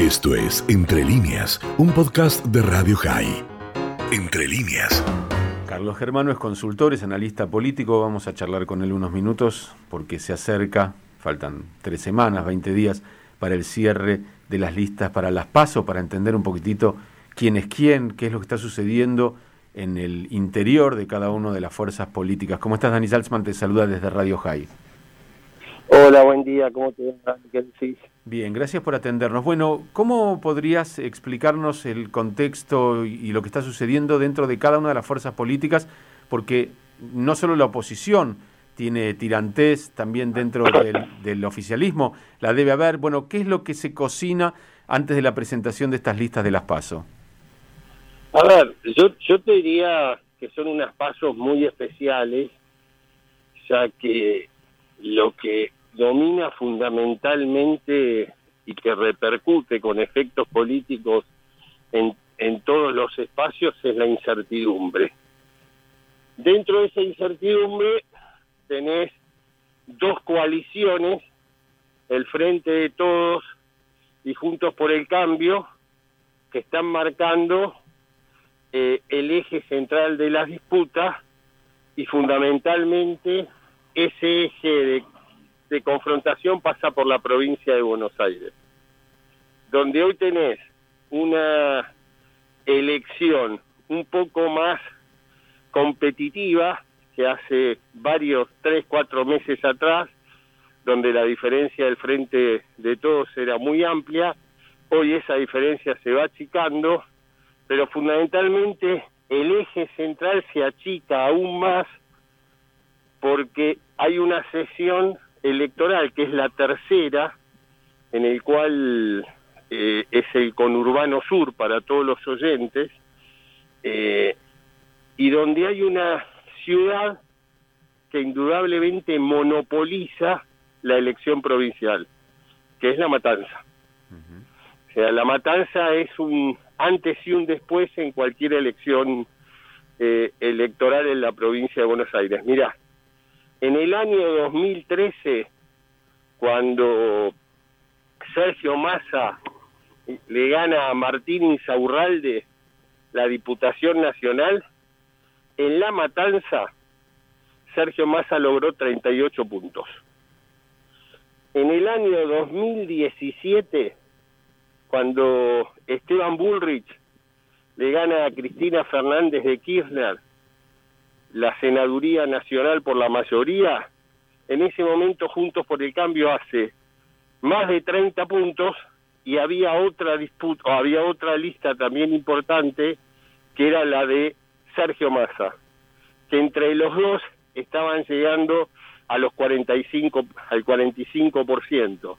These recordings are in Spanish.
Esto es Entre líneas, un podcast de Radio High. Entre líneas. Carlos Germano es consultor, es analista político. Vamos a charlar con él unos minutos porque se acerca, faltan tres semanas, 20 días para el cierre de las listas para las PASO, para entender un poquitito quién es quién, qué es lo que está sucediendo en el interior de cada una de las fuerzas políticas. ¿Cómo estás, Dani Salzman? Te saluda desde Radio High. Hola, buen día, ¿cómo te va? ¿Qué decís? Bien, gracias por atendernos. Bueno, ¿cómo podrías explicarnos el contexto y lo que está sucediendo dentro de cada una de las fuerzas políticas? Porque no solo la oposición tiene tirantes, también dentro del, del oficialismo la debe haber. Bueno, ¿qué es lo que se cocina antes de la presentación de estas listas de las PASO? A ver, yo, yo te diría que son unas pasos muy especiales, ya que lo que domina fundamentalmente y que repercute con efectos políticos en, en todos los espacios es la incertidumbre. Dentro de esa incertidumbre tenés dos coaliciones, el Frente de Todos y Juntos por el Cambio, que están marcando eh, el eje central de las disputas y fundamentalmente ese eje de, de, confrontación pasa por la provincia de Buenos Aires, donde hoy tenés una elección un poco más competitiva que hace varios, tres, cuatro meses atrás, donde la diferencia del frente de todos era muy amplia, hoy esa diferencia se va achicando pero fundamentalmente el eje central se achica aún más porque hay una sesión electoral que es la tercera, en el cual eh, es el conurbano sur para todos los oyentes, eh, y donde hay una ciudad que indudablemente monopoliza la elección provincial, que es La Matanza. O sea, La Matanza es un antes y un después en cualquier elección eh, electoral en la provincia de Buenos Aires. Mira, en el año 2013, cuando Sergio Massa le gana a Martín Insaurralde la Diputación Nacional, en La Matanza, Sergio Massa logró 38 puntos. En el año 2017, cuando Esteban Bullrich le gana a Cristina Fernández de Kirchner la senaduría nacional por la mayoría, en ese momento Juntos por el Cambio hace más de 30 puntos y había otra disputa, o había otra lista también importante que era la de Sergio Massa, que entre los dos estaban llegando a los 45 al 45%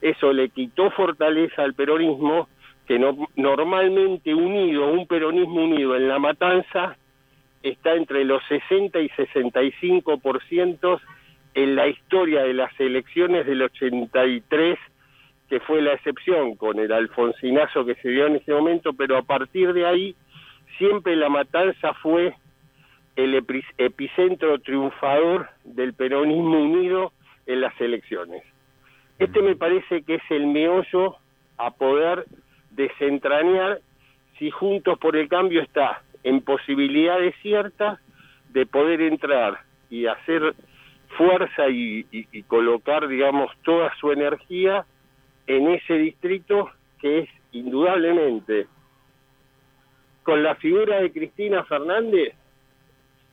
eso le quitó fortaleza al peronismo, que no, normalmente unido, un peronismo unido en la matanza, está entre los 60 y 65% en la historia de las elecciones del 83, que fue la excepción con el alfonsinazo que se dio en ese momento, pero a partir de ahí siempre la matanza fue el epicentro triunfador del peronismo unido en las elecciones. Este me parece que es el meollo a poder desentrañar si Juntos por el Cambio está en posibilidades ciertas de poder entrar y hacer fuerza y, colocar, digamos, toda su energía en ese distrito que es indudablemente, con la figura de Cristina Fernández,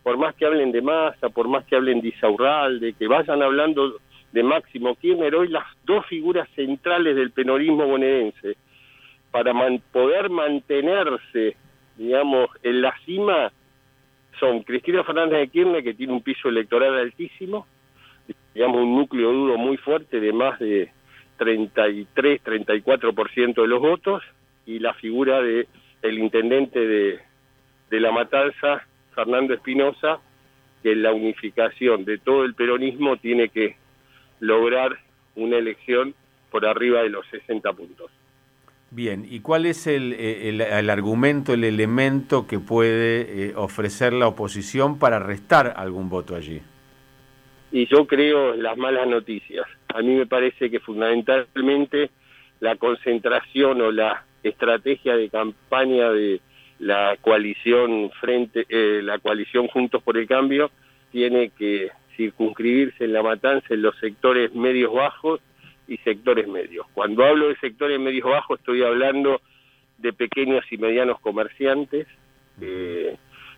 por más que hablen de Massa, por más que hablen de Isaurralde, que vayan hablando de Máximo Kirchner, hoy las dos figuras centrales del peronismo bonaerense, para poder mantenerse, digamos, en la cima, son Cristina Fernández de Kirchner, que tiene un piso electoral altísimo, digamos, un núcleo duro muy fuerte de más de 33, 34% de los votos, y la figura de el intendente de, de La Matanza, Fernando Espinosa, que la unificación de todo el peronismo tiene que lograr una elección por arriba de los 60 puntos. Bien, ¿y cuál es el, eh, el, el argumento, el elemento que puede eh, ofrecer la oposición para restar algún voto allí? Y yo creo las malas noticias. A mí me parece que fundamentalmente la concentración o la estrategia de campaña de la coalición frente eh, la coalición Juntos por el Cambio tiene que circunscribirse en la matanza en los sectores medios bajos y sectores medios. Cuando hablo de sectores medios bajos estoy hablando de pequeños y medianos comerciantes, eh,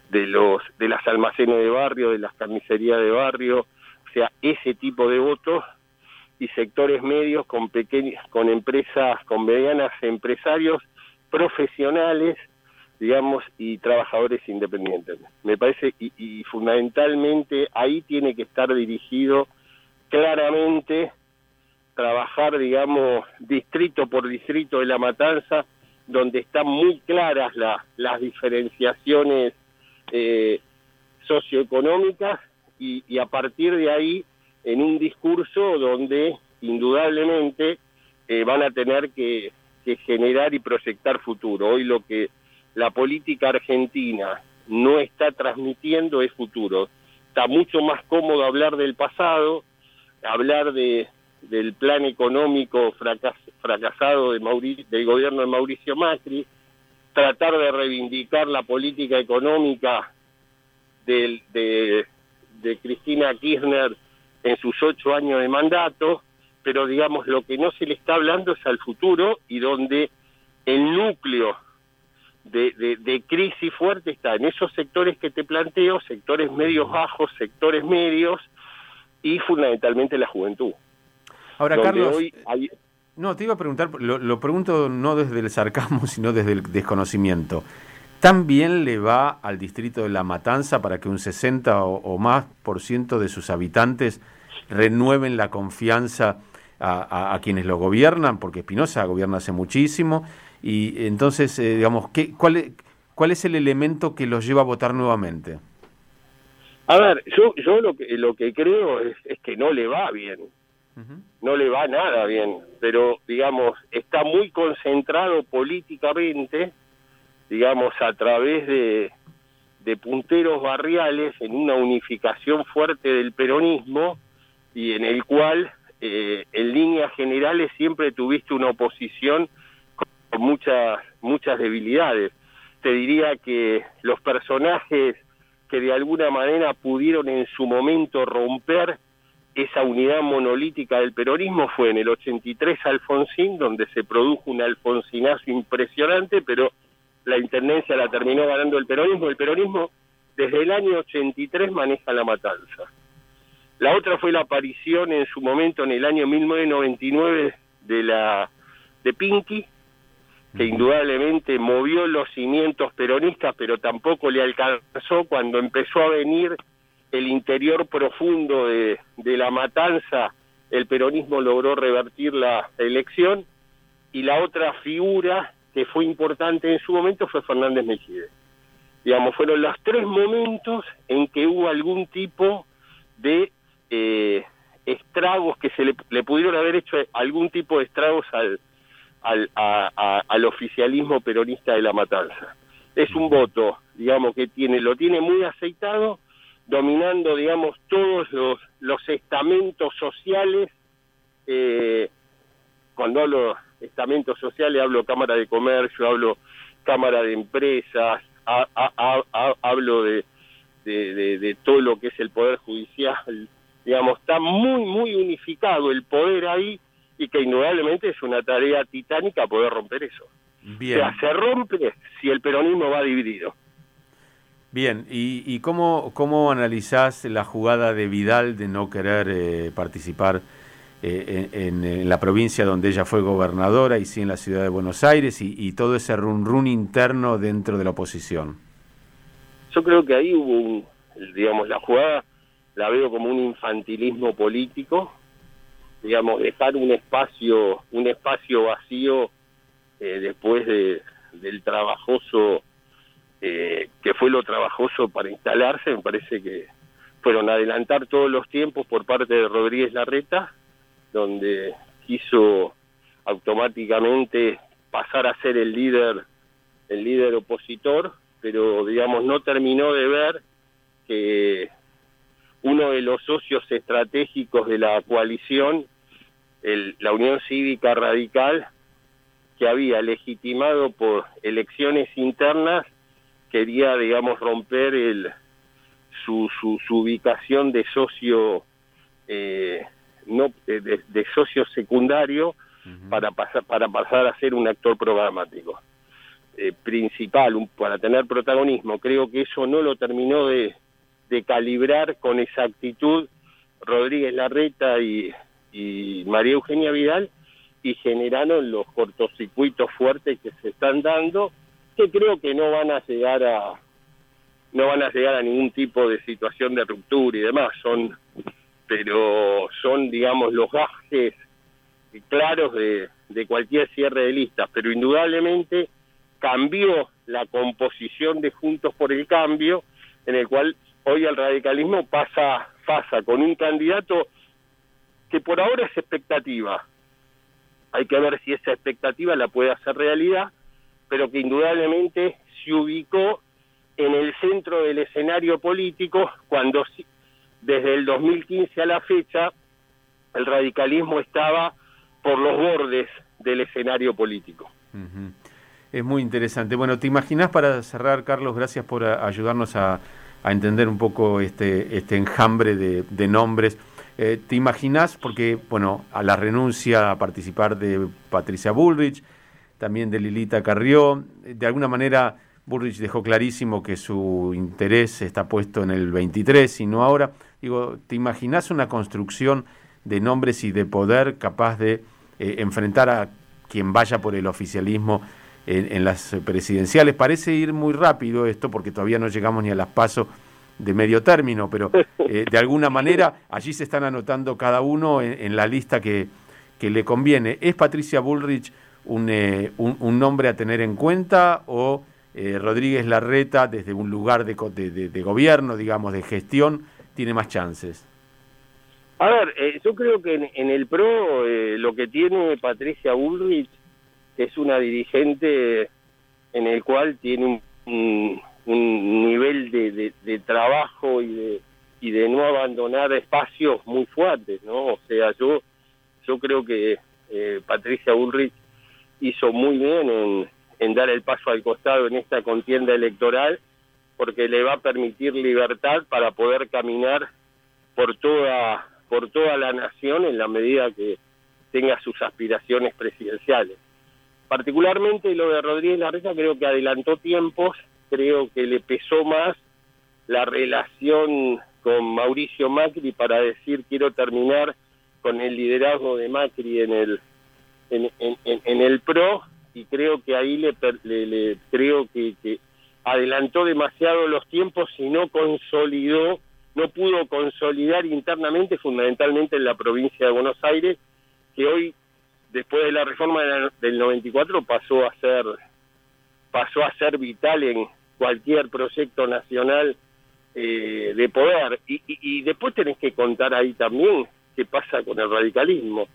de los de las almacenes de barrio, de las carnicerías de barrio, o sea, ese tipo de votos y sectores medios con pequeñas con empresas, con medianas empresarios profesionales, digamos, y trabajadores independientes. Me parece y, y fundamentalmente ahí tiene que estar dirigido claramente trabajar, digamos, distrito por distrito de la matanza, donde están muy claras las diferenciaciones eh, socioeconómicas y, a partir de ahí en un discurso donde indudablemente eh, van a tener que, que generar y proyectar futuro. Hoy lo que la política argentina no está transmitiendo es futuro. Está mucho más cómodo hablar del pasado, hablar de, del plan económico fracasado de del gobierno de Mauricio Macri, tratar de reivindicar la política económica de, Cristina Kirchner en sus ocho años de mandato, pero digamos lo que no se le está hablando es al futuro y donde el núcleo de, de, de, crisis fuerte está en esos sectores que te planteo, sectores medios bajos, sectores medios y fundamentalmente la juventud. Ahora, Carlos, no, te iba a preguntar, lo, pregunto no desde el sarcasmo, sino desde el desconocimiento. ¿Tan bien le va al distrito de La Matanza para que un 60 o, más por ciento de sus habitantes renueven la confianza a, quienes lo gobiernan? Porque Espinosa gobierna hace muchísimo. Y entonces, eh, digamos, ¿qué, cuál, es, ¿cuál es el elemento que los lleva a votar nuevamente? A ver, yo, yo lo, que, lo que creo es, es que no le va bien no le va nada bien, pero digamos, está muy concentrado políticamente, digamos, a través de, de punteros barriales en una unificación fuerte del peronismo y en el cual eh, en líneas generales siempre tuviste una oposición con muchas muchas debilidades. Te diría que los personajes que de alguna manera pudieron en su momento romper esa unidad monolítica del peronismo fue en el 83 Alfonsín, donde se produjo un alfonsinazo impresionante, pero la intendencia la terminó ganando el peronismo. El peronismo desde el año 83 maneja la matanza. La otra fue la aparición en su momento en el año 1999 de la de Pinky, que indudablemente movió los cimientos peronistas, pero tampoco le alcanzó cuando empezó a venir el interior profundo de, de la matanza, el peronismo logró revertir la elección y la otra figura que fue importante en su momento fue Fernández Mejide. Digamos, fueron los tres momentos en que hubo algún tipo de eh, estragos que se le, pudieron haber hecho algún tipo de estragos al, al, al oficialismo peronista de la matanza. Es un voto, digamos, que tiene, lo tiene muy aceitado, dominando, digamos, todos los, los estamentos sociales. Eh, cuando hablo estamentos sociales, hablo Cámara de Comercio, hablo Cámara de Empresas, hablo de, de, de, todo lo que es el Poder Judicial. Digamos, está muy, muy unificado el poder ahí y que indudablemente es una tarea titánica poder romper eso. Bien. O sea, se rompe si el peronismo va dividido. Bien, ¿y, y cómo, cómo analizás la jugada de Vidal de no querer eh, participar eh, en, la provincia donde ella fue gobernadora y sí en la ciudad de Buenos Aires y, todo ese run run interno dentro de la oposición? Yo creo que ahí hubo un, digamos, la jugada la veo como un infantilismo político, digamos, dejar un espacio, un espacio vacío eh, después de, del trabajoso eh, que fue lo trabajoso para instalarse, me parece que fueron adelantar todos los tiempos por parte de Rodríguez Larreta, donde quiso automáticamente pasar a ser el líder, el líder opositor, pero digamos no terminó de ver que uno de los socios estratégicos de la coalición, el, la Unión Cívica Radical, que había legitimado por elecciones internas quería, digamos, romper el, su, su, ubicación de socio eh, no de, socio secundario para pasar para pasar a ser un actor programático eh, principal para tener protagonismo. Creo que eso no lo terminó de, de calibrar con exactitud Rodríguez Larreta y, y María Eugenia Vidal y generaron los cortocircuitos fuertes que se están dando creo que no van a llegar a no van a llegar a ningún tipo de situación de ruptura y demás. Son pero son digamos los gajes claros de, de cualquier cierre de listas. Pero indudablemente cambió la composición de Juntos por el Cambio en el cual hoy el radicalismo pasa pasa con un candidato que por ahora es expectativa. Hay que ver si esa expectativa la puede hacer realidad, pero que indudablemente se ubicó en el centro del escenario político cuando desde el 2015 a la fecha el radicalismo estaba por los bordes del escenario político. Es muy interesante. Bueno, ¿te imaginas para cerrar, Carlos? Gracias por ayudarnos a, entender un poco este, este enjambre de nombres. Eh, ¿Te imaginas, porque, bueno, a la renuncia a participar de Patricia Bullrich, también de Lilita Carrió, de alguna manera Bullrich dejó clarísimo que su interés está puesto en el 23 y no ahora. Digo, ¿te imaginas una construcción de nombres y de poder capaz de eh, enfrentar a quien vaya por el oficialismo en, en, las presidenciales? Parece ir muy rápido esto porque todavía no llegamos ni a las pasos de medio término, pero eh, de alguna manera allí se están anotando cada uno en, la lista que, que, le conviene. ¿Es Patricia Bullrich un, eh, un, nombre a tener en cuenta o eh, Rodríguez Larreta desde un lugar de, de, gobierno, digamos, de gestión, tiene más chances? A ver, yo creo que en, el PRO lo que tiene Patricia Bullrich es una dirigente en el cual tiene un un nivel de, de, trabajo y de, y de no abandonar espacios muy fuertes, ¿no? O sea, yo, yo creo que eh, Patricia Ulrich hizo muy bien en, dar el paso al costado en esta contienda electoral porque le va a permitir libertad para poder caminar por toda por toda la nación en la medida que tenga sus aspiraciones presidenciales. Particularmente lo de Rodríguez Larreta creo que adelantó tiempos creo que le pesó más la relación con Mauricio Macri para decir quiero terminar con el liderazgo de Macri en el en, en, el PRO y creo que ahí le, le, creo que, que, adelantó demasiado los tiempos y no consolidó no pudo consolidar internamente fundamentalmente en la provincia de Buenos Aires que hoy después de la reforma del 94 pasó a ser pasó a ser vital en, cualquier proyecto nacional eh, de poder. Y, y, después tenés que contar ahí también qué pasa con el radicalismo.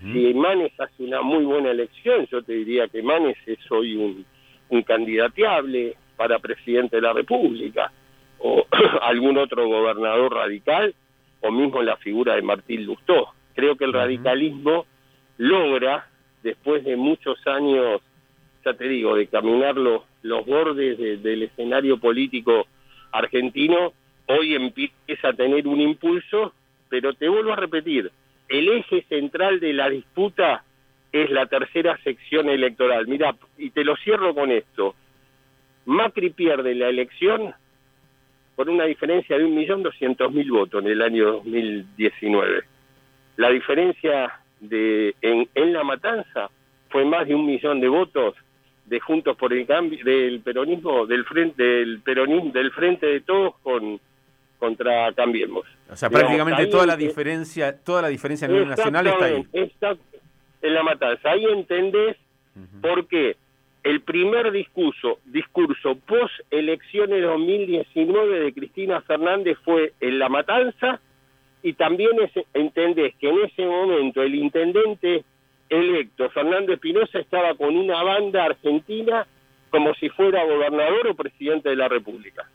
Si Manes hace una muy buena elección, yo te diría que Manes es hoy un, un candidateable para presidente de la República, o algún otro gobernador radical, o mismo la figura de Martín Lustó. Creo que el radicalismo logra, después de muchos años, ya te digo, de caminar los, los bordes del escenario político argentino, hoy empieza a tener un impulso, pero te vuelvo a repetir, el eje central de la disputa es la tercera sección electoral. Mira, y te lo cierro con esto. Macri pierde la elección por una diferencia de 1.200.000 votos en el año 2019. La diferencia de en, en la matanza fue más de un millón de votos de Juntos por el Cambio, del peronismo, del frente, del peronismo, del frente de todos con contra Cambiemos. O sea, prácticamente toda la diferencia, toda la diferencia a nivel nacional está ahí. Está en la matanza. Ahí entendés por qué el primer discurso, discurso post elecciones 2019 de Cristina Fernández fue en la matanza y también entendés que en ese momento el intendente electo Fernando Espinosa estaba con una banda argentina como si fuera gobernador o presidente de la República.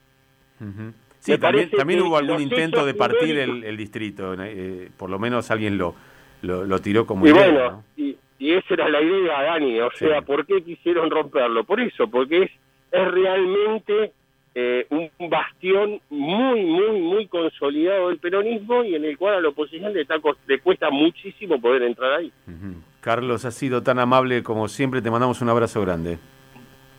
Sí, también, hubo algún intento de partir el, distrito, eh, por lo menos alguien lo, lo, tiró como y Bueno, y, y esa era la idea, Dani, o sea, ¿por qué quisieron romperlo? Por eso, porque es, es realmente eh, un bastión muy, muy, muy consolidado del peronismo y en el cual a la oposición le, le cuesta muchísimo poder entrar ahí. Carlos, has sido tan amable como siempre, te mandamos un abrazo grande.